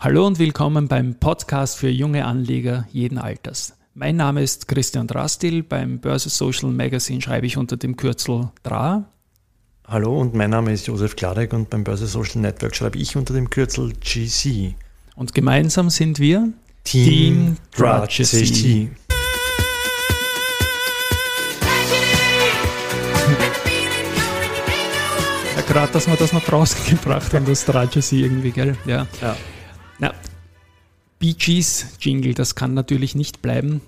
Hallo und willkommen beim Podcast für junge Anleger jeden Alters. Mein Name ist Christian Drastil. Beim Börse Social Magazine schreibe ich unter dem Kürzel DRA. Hallo und mein Name ist Josef Klarek und beim Börse Social Network schreibe ich unter dem Kürzel GC. Und gemeinsam sind wir Team, Team GC. Ja, gerade, dass wir das noch draußen gebracht haben, das Strategy irgendwie, gell? Ja. ja. Na, Bee Gees Jingle, das kann natürlich nicht bleiben.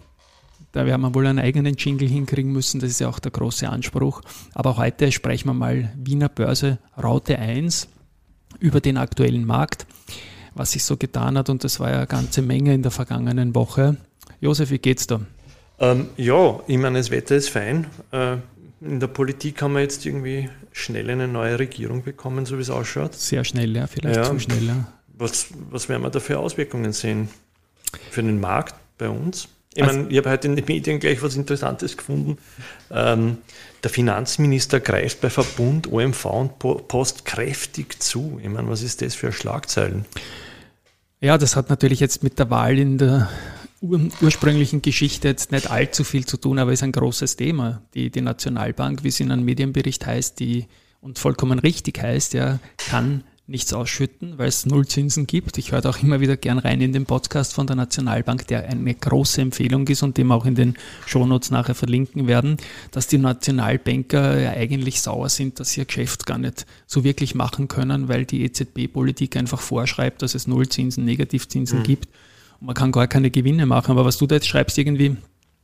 Da werden wir wohl einen eigenen Jingle hinkriegen müssen, das ist ja auch der große Anspruch. Aber heute sprechen wir mal Wiener Börse Raute 1 über den aktuellen Markt, was sich so getan hat und das war ja eine ganze Menge in der vergangenen Woche. Josef, wie geht's da? Ähm, ja, ich meine, das Wetter ist fein. Äh, in der Politik haben wir jetzt irgendwie schnell eine neue Regierung bekommen, so wie es ausschaut. Sehr schnell, ja, vielleicht ja. zu schnell. Ja. Was, was werden wir da für Auswirkungen sehen für den Markt bei uns? Ich also, meine, ich habe heute in den Medien gleich was Interessantes gefunden. Ähm, der Finanzminister greift bei Verbund, OMV und Post kräftig zu. Ich meine, was ist das für Schlagzeilen? Ja, das hat natürlich jetzt mit der Wahl in der ur ursprünglichen Geschichte jetzt nicht allzu viel zu tun, aber ist ein großes Thema. Die, die Nationalbank, wie es in einem Medienbericht heißt, die und vollkommen richtig heißt, ja, kann nichts ausschütten, weil es Nullzinsen gibt. Ich höre auch immer wieder gern rein in den Podcast von der Nationalbank, der eine große Empfehlung ist und dem auch in den Shownotes nachher verlinken werden, dass die Nationalbanker ja eigentlich sauer sind, dass sie ihr Geschäft gar nicht so wirklich machen können, weil die EZB-Politik einfach vorschreibt, dass es Nullzinsen, Negativzinsen mhm. gibt. Und man kann gar keine Gewinne machen. Aber was du da jetzt schreibst, irgendwie,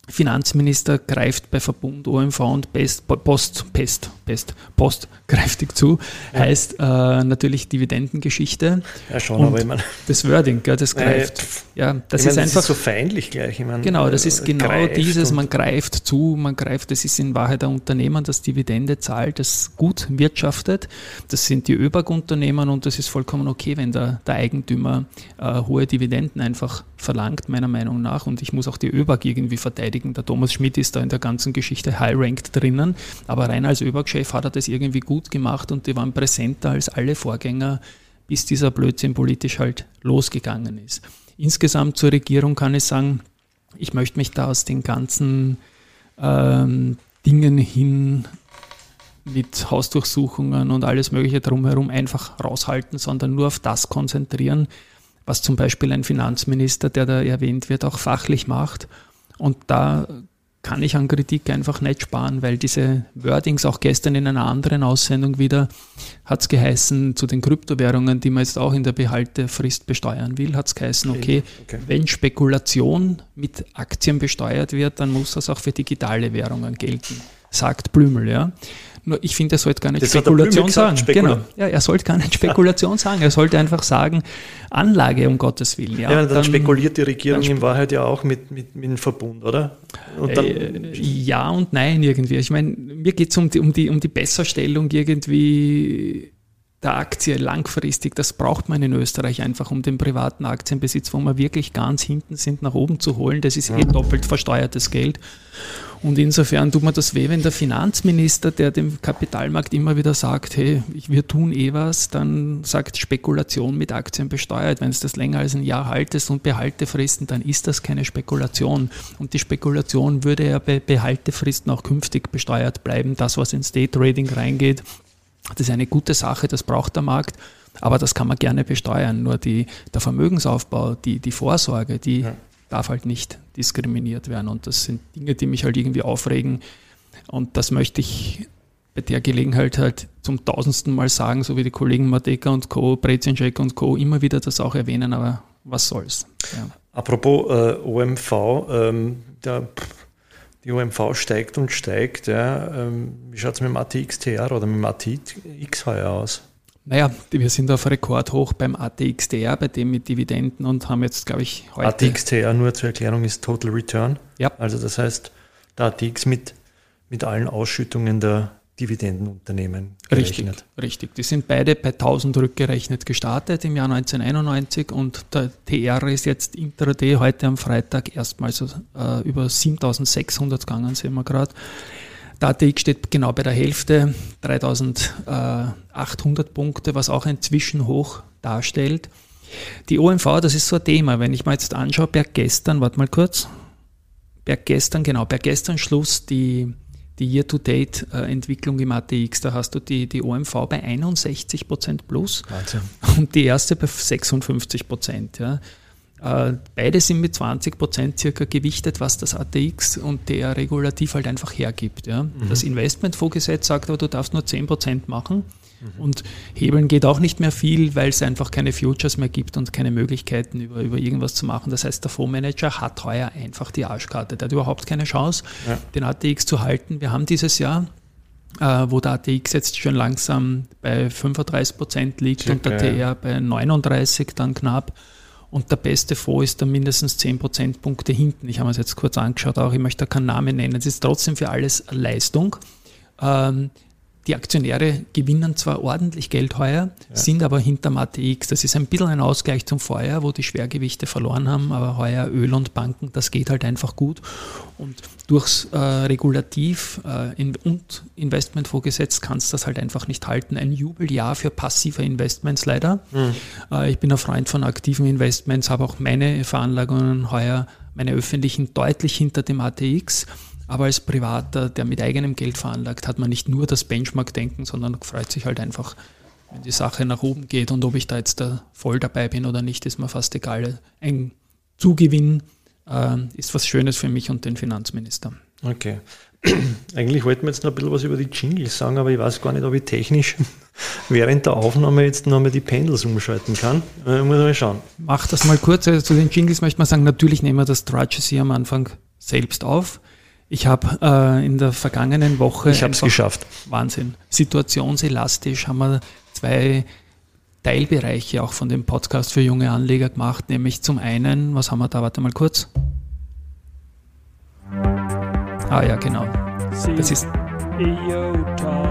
Finanzminister greift bei Verbund OMV und Pest, Post, Pest, Pest, Post kräftig zu, ja. heißt äh, natürlich Dividendengeschichte. Ja, schon, aber ich meine. Das Wording, gell, das greift. ja, das ist meine, einfach. Das ist so feindlich gleich. Ich meine, genau, das ist genau dieses, man greift zu, man greift, das ist in Wahrheit ein Unternehmen, das Dividende zahlt, das gut wirtschaftet. Das sind die ÖBAG-Unternehmen und das ist vollkommen okay, wenn der, der Eigentümer äh, hohe Dividenden einfach verlangt, meiner Meinung nach. Und ich muss auch die ÖBAG irgendwie verteidigen. Der Thomas Schmidt ist da in der ganzen Geschichte high-ranked drinnen. Aber rein als ÖBAG-Chef hat er das irgendwie gut gemacht und die waren präsenter als alle Vorgänger, bis dieser Blödsinn politisch halt losgegangen ist. Insgesamt zur Regierung kann ich sagen, ich möchte mich da aus den ganzen ähm, Dingen hin mit Hausdurchsuchungen und alles Mögliche drumherum einfach raushalten, sondern nur auf das konzentrieren, was zum Beispiel ein Finanzminister, der da erwähnt wird, auch fachlich macht. Und da kann ich an Kritik einfach nicht sparen, weil diese Wordings auch gestern in einer anderen Aussendung wieder hat es geheißen, zu den Kryptowährungen, die man jetzt auch in der Behaltefrist besteuern will, hat es geheißen, okay, okay, wenn Spekulation mit Aktien besteuert wird, dann muss das auch für digitale Währungen gelten, sagt Blümel, ja. Nur ich finde, er sollte gar nicht das Spekulation sagen. Spekula genau. Ja, er sollte gar nicht Spekulation sagen. Er sollte einfach sagen, Anlage um Gottes Willen. Ja, ja dann, dann, spekuliert die Regierung in Wahrheit ja auch mit, mit, mit dem Verbund, oder? Dann, äh, ja und nein irgendwie. Ich meine, mir geht es um die, um, die, um die Besserstellung irgendwie der Aktie langfristig, das braucht man in Österreich einfach, um den privaten Aktienbesitz, wo wir wirklich ganz hinten sind, nach oben zu holen. Das ist eh doppelt versteuertes Geld. Und insofern tut mir das weh, wenn der Finanzminister, der dem Kapitalmarkt immer wieder sagt, hey, wir tun eh was, dann sagt Spekulation mit Aktien besteuert. Wenn es das länger als ein Jahr haltest und Behaltefristen, dann ist das keine Spekulation. Und die Spekulation würde ja bei Behaltefristen auch künftig besteuert bleiben. Das, was ins Day Trading reingeht, das ist eine gute Sache, das braucht der Markt. Aber das kann man gerne besteuern. Nur die, der Vermögensaufbau, die, die Vorsorge, die ja. darf halt nicht diskriminiert werden. Und das sind Dinge, die mich halt irgendwie aufregen. Und das möchte ich bei der Gelegenheit halt zum tausendsten Mal sagen, so wie die Kollegen Mateka und Co., Brezenschek und Co. immer wieder das auch erwähnen, aber was soll's. Ja. Apropos äh, OMV, ähm, der, die OMV steigt und steigt. Ja. Ähm, wie schaut es mit dem ATXTR oder mit dem ATX heuer aus? Naja, wir sind auf Rekordhoch beim ATXDR, bei dem mit Dividenden und haben jetzt, glaube ich, heute. ATXDR nur zur Erklärung ist Total Return. Ja. Also das heißt, der ATX mit, mit allen Ausschüttungen der Dividendenunternehmen gerechnet. Richtig, richtig. Die sind beide bei 1000 rückgerechnet gestartet im Jahr 1991 und der TR ist jetzt intraday heute am Freitag erstmals äh, über 7600 gegangen, sehen wir gerade. Der ATX steht genau bei der Hälfte, 3800 Punkte, was auch ein Zwischenhoch darstellt. Die OMV, das ist so ein Thema. Wenn ich mir jetzt anschaue, per gestern, warte mal kurz, per gestern, genau, per gestern Schluss die, die Year-to-Date-Entwicklung im ATX, da hast du die, die OMV bei 61 Prozent plus Wahnsinn. und die erste bei 56 Prozent. Ja. Äh, beide sind mit 20 Prozent circa gewichtet, was das ATX und der Regulativ halt einfach hergibt. Ja. Mhm. Das Investmentfondsgesetz sagt aber, du darfst nur 10 Prozent machen. Mhm. Und hebeln geht auch nicht mehr viel, weil es einfach keine Futures mehr gibt und keine Möglichkeiten, über, über irgendwas zu machen. Das heißt, der Fondsmanager hat heuer einfach die Arschkarte. Der hat überhaupt keine Chance, ja. den ATX zu halten. Wir haben dieses Jahr äh, wo der ATX jetzt schon langsam bei 35 Prozent liegt Circa, und der TR ja. bei 39 dann knapp. Und der beste Fonds ist da mindestens 10 Prozentpunkte hinten. Ich habe mir das jetzt kurz angeschaut, auch ich möchte da keinen Namen nennen. Es ist trotzdem für alles Leistung. Ähm, die Aktionäre gewinnen zwar ordentlich Geld heuer, ja. sind aber hinterm ATX. Das ist ein bisschen ein Ausgleich zum Vorjahr, wo die Schwergewichte verloren haben, aber heuer Öl und Banken, das geht halt einfach gut. Und durchs äh, Regulativ äh, in, und Investmentfondsgesetz kannst du das halt einfach nicht halten. Ein Jubeljahr für passive Investments leider. Mhm. Äh, ich bin ein Freund von aktiven Investments, habe auch meine Veranlagungen heuer, meine öffentlichen, deutlich hinter dem ATX. Aber als Privater, der mit eigenem Geld veranlagt, hat man nicht nur das Benchmark-Denken, sondern freut sich halt einfach, wenn die Sache nach oben geht. Und ob ich da jetzt da voll dabei bin oder nicht, ist mir fast egal. Ein Zugewinn äh, ist was Schönes für mich und den Finanzminister. Okay. Eigentlich wollten wir jetzt noch ein bisschen was über die Jingles sagen, aber ich weiß gar nicht, ob ich technisch während der Aufnahme jetzt noch mal die Pendels umschalten kann. Äh, muss mal schauen. Mach das mal kurz. Also zu den Jingles möchte man sagen, natürlich nehmen wir das Trudges hier am Anfang selbst auf. Ich habe äh, in der vergangenen Woche. Ich habe es geschafft. Wahnsinn. Situationselastisch haben wir zwei Teilbereiche auch von dem Podcast für junge Anleger gemacht, nämlich zum einen, was haben wir da? Warte mal kurz. Ah ja, genau. Das ist CEO Talk.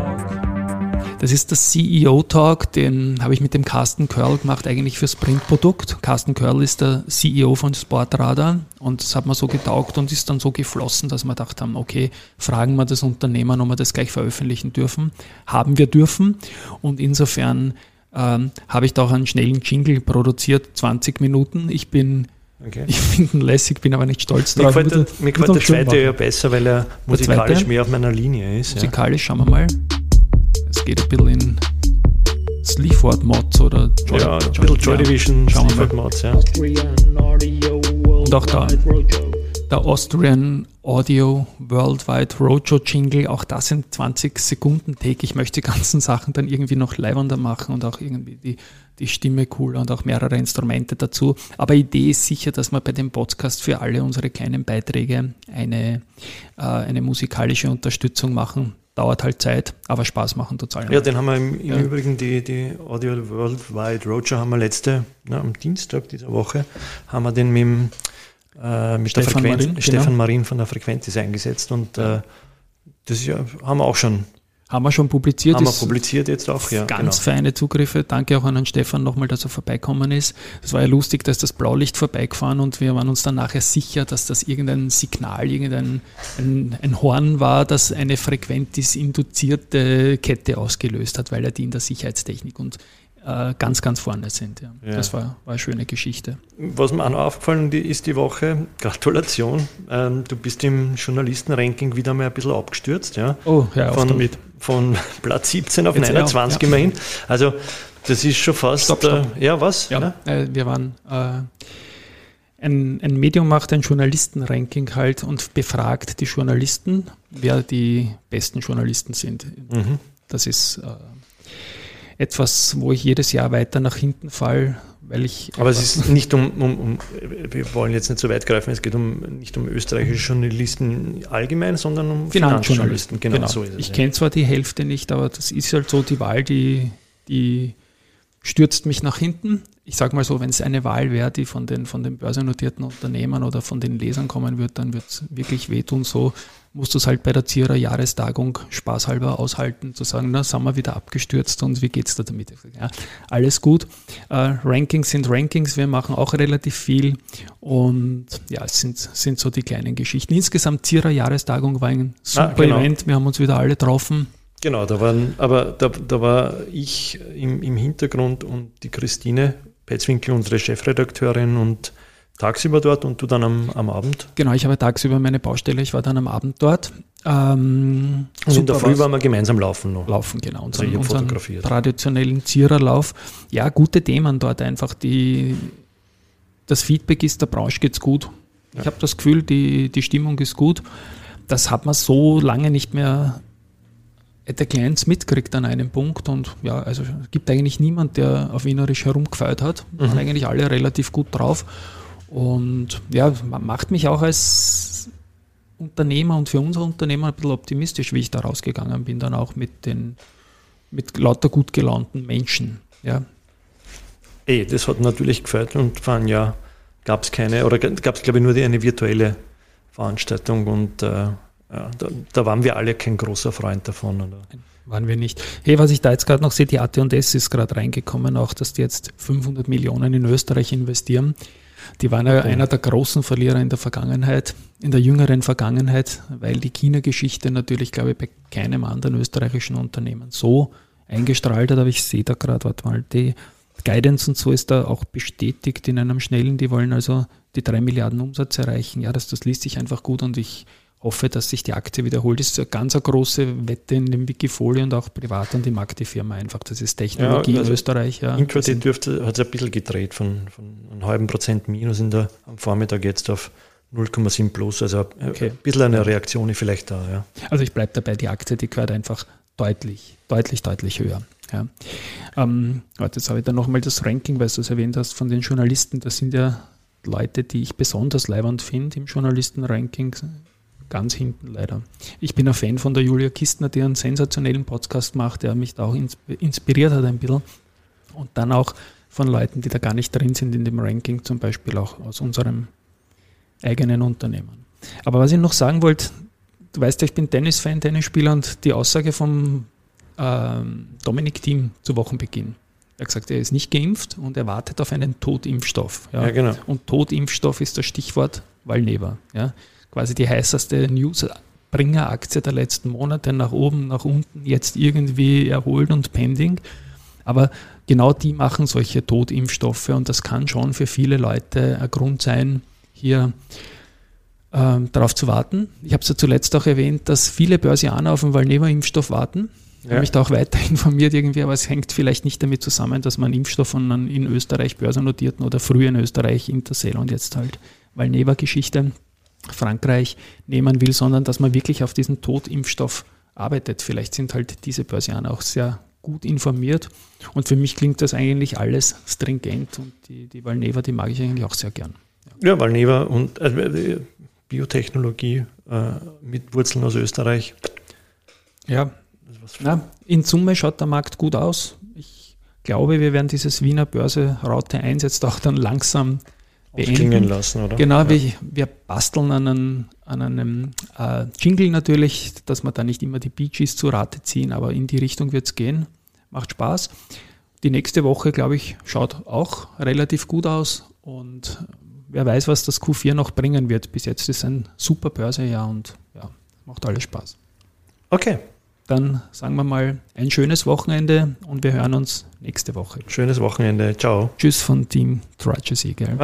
Das ist der CEO-Talk, den habe ich mit dem Carsten Curl gemacht, eigentlich fürs Printprodukt. Carsten Curl ist der CEO von Sportradar und das hat mir so getaugt und ist dann so geflossen, dass wir gedacht haben, okay, fragen wir das Unternehmen, ob wir das gleich veröffentlichen dürfen. Haben wir dürfen und insofern ähm, habe ich da auch einen schnellen Jingle produziert, 20 Minuten. Ich bin Okay. Ich finde ihn lässig, bin aber nicht stolz drauf. Mir gefällt der, mir gefällt der zweite ja besser, weil er musikalisch mehr auf meiner Linie ist. Musikalisch, ja. schauen wir mal. Es geht ein bisschen in Sleaford-Mods oder Joy, ja, ein bisschen Joy Division, Sleaford-Mods, ja. Und auch da der Austrian Audio Worldwide Roadshow Jingle, auch das sind 20 Sekunden Take. Ich möchte die ganzen Sachen dann irgendwie noch leibender machen und auch irgendwie die, die Stimme cooler und auch mehrere Instrumente dazu. Aber Idee ist sicher, dass wir bei dem Podcast für alle unsere kleinen Beiträge eine, äh, eine musikalische Unterstützung machen dauert halt Zeit, aber Spaß machen total. Ja, den haben wir im, im ja. Übrigen, die, die Audio Worldwide Roadshow haben wir letzte, na, am Dienstag dieser Woche, haben wir den mit, dem, äh, mit Stefan der Frequenz, Marin, Stefan genau. Marin von der Frequentis eingesetzt und äh, das ja, haben wir auch schon haben wir schon publiziert. Haben wir publiziert jetzt auch, ja. Ganz genau. feine Zugriffe. Danke auch an Herrn Stefan nochmal, dass er vorbeikommen ist. Das war ja lustig, dass das Blaulicht vorbeigefahren und wir waren uns dann nachher sicher, dass das irgendein Signal, irgendein ein, ein Horn war, das eine frequentis-induzierte Kette ausgelöst hat, weil er die in der Sicherheitstechnik und äh, ganz, ganz vorne sind. Ja. ja. Das war, war eine schöne Geschichte. Was mir auch noch aufgefallen ist die Woche, Gratulation, ähm, du bist im Journalistenranking wieder mal ein bisschen abgestürzt. Ja? Oh, ja, von, damit. Von Platz 17 auf Jetzt 29 ja. immerhin. Also das ist schon fast... Stopp, stopp. Äh, ja, was? Ja, äh, wir waren... Äh, ein, ein, Medium macht ein Journalistenranking halt und befragt die Journalisten, wer die besten Journalisten sind. Mhm. Das ist äh, etwas, wo ich jedes Jahr weiter nach hinten fall, weil ich. Aber es ist nicht um, um, um, wir wollen jetzt nicht so weit greifen, es geht um nicht um österreichische Journalisten allgemein, sondern um Finanzjournalisten. Genau, genau. so ist es. Ich kenne zwar die Hälfte nicht, aber das ist halt so die Wahl, die, die stürzt mich nach hinten. Ich sage mal so, wenn es eine Wahl wäre, die von den, von den börsennotierten Unternehmen oder von den Lesern kommen wird, dann wird es wirklich wehtun. So musst du es halt bei der Zierer Jahrestagung spaßhalber aushalten, zu sagen, na, sind wir wieder abgestürzt und wie geht's da damit? Ja, alles gut. Äh, Rankings sind Rankings, wir machen auch relativ viel und ja, es sind, sind so die kleinen Geschichten. Insgesamt Zierer Jahrestagung war ein super ah, genau. Event, wir haben uns wieder alle getroffen. Genau, da waren, aber da, da war ich im, im Hintergrund und die Christine Petzwinkel, unsere Chefredakteurin und tagsüber dort und du dann am, am Abend? Genau, ich habe tagsüber meine Baustelle, ich war dann am Abend dort. Ähm, und in der Früh waren wir gemeinsam laufen noch. Laufen, genau. Unseren, also unseren traditionellen Ziererlauf. Ja, gute Themen dort einfach. Die, das Feedback ist, der Branche geht's gut. Ja. Ich habe das Gefühl, die, die Stimmung ist gut. Das hat man so lange nicht mehr der Clients mitkriegt an einem Punkt und ja, also es gibt eigentlich niemand, der auf Wienerisch herumgefeiert hat. Mhm. Waren eigentlich alle relativ gut drauf. Und ja, macht mich auch als Unternehmer und für unser Unternehmen ein bisschen optimistisch, wie ich da rausgegangen bin, dann auch mit den mit lauter gut gelaunten Menschen. Ja. Ey, das hat natürlich gefällt und vor einem Jahr gab es keine, oder gab es glaube ich nur die, eine virtuelle Veranstaltung und äh, ja, da, da, waren wir alle kein großer Freund davon. Oder? Waren wir nicht. Hey, was ich da jetzt gerade noch sehe, die AT&S ist gerade reingekommen, auch dass die jetzt 500 Millionen in Österreich investieren. Die waren ja okay. einer der großen Verlierer in der Vergangenheit, in der jüngeren Vergangenheit, weil die China-Geschichte natürlich, glaube ich, bei keinem anderen österreichischen Unternehmen so eingestrahlt hat. Aber ich sehe da gerade, warte mal, die Guidance und so ist da auch bestätigt in einem schnellen. Die wollen also die drei Milliarden Umsatz erreichen. Ja, das, das liest sich einfach gut und ich hoffe, dass sich die Aktie wiederholt. Das ist eine ganz eine große Wette in dem Wikifolio und auch privat an die mag die Firma einfach. Das ist Technologie ja, also in Österreich. Ja. Intraday dürfte, hat es ein bisschen gedreht von, von einem halben Prozent Minus in der, am Vormittag jetzt auf 0,7 plus. Also okay. ein bisschen eine Reaktion ist vielleicht da. Ja. Also ich bleibe dabei, die Aktie, die gehört einfach deutlich, deutlich, deutlich höher. Ja. Ähm, jetzt habe ich dann nochmal das Ranking, weil du es erwähnt hast, von den Journalisten. Das sind ja Leute, die ich besonders leibend finde im Journalistenranking ganz hinten leider. Ich bin ein Fan von der Julia Kistner, die einen sensationellen Podcast macht, der mich da auch inspiriert hat ein bisschen. Und dann auch von Leuten, die da gar nicht drin sind in dem Ranking, zum Beispiel auch aus unserem eigenen Unternehmen. Aber was ich noch sagen wollte, du weißt ja, ich bin Tennis-Fan, Tennisspieler und die Aussage vom ähm, Dominik Thiem zu Wochenbeginn. Er hat gesagt, er ist nicht geimpft und er wartet auf einen Totimpfstoff. Ja. ja genau. Und Totimpfstoff ist das Stichwort Valneva. Ja quasi die heißeste Newsbringer-Aktie der letzten Monate nach oben, nach unten, jetzt irgendwie erholt und pending. Aber genau die machen solche Totimpfstoffe und das kann schon für viele Leute ein Grund sein, hier äh, darauf zu warten. Ich habe es ja zuletzt auch erwähnt, dass viele Börsianer auf den Valneva-Impfstoff warten. Ich habe mich da auch weiter informiert irgendwie, aber es hängt vielleicht nicht damit zusammen, dass man Impfstoff von einem in Österreich börsennotierten oder früher in Österreich Intercell und jetzt halt Valneva-Geschichte Frankreich nehmen will, sondern dass man wirklich auf diesen Totimpfstoff arbeitet. Vielleicht sind halt diese Börsianer auch sehr gut informiert. Und für mich klingt das eigentlich alles stringent und die, die Valneva, die mag ich eigentlich auch sehr gern. Ja, ja Valneva und äh, Biotechnologie äh, mit Wurzeln aus Österreich. Ja, Na, in Summe schaut der Markt gut aus. Ich glaube, wir werden dieses Wiener Börse Raute 1 jetzt auch dann langsam beenden. lassen, oder? Genau, ja. wir, wir, basteln an einem, an einem äh, Jingle natürlich, dass wir da nicht immer die Bee Gees zu Rate ziehen, aber in die Richtung wird es gehen. Macht Spaß. Die nächste Woche, glaube ich, schaut auch relativ gut aus und wer weiß, was das Q4 noch bringen wird. Bis jetzt ist ein super Börsejahr und ja, macht alles Spaß. Okay. Dann sagen wir mal ein schönes Wochenende und wir hören uns nächste Woche. Schönes Wochenende. Ciao. Tschüss von Team Trudges Eagle.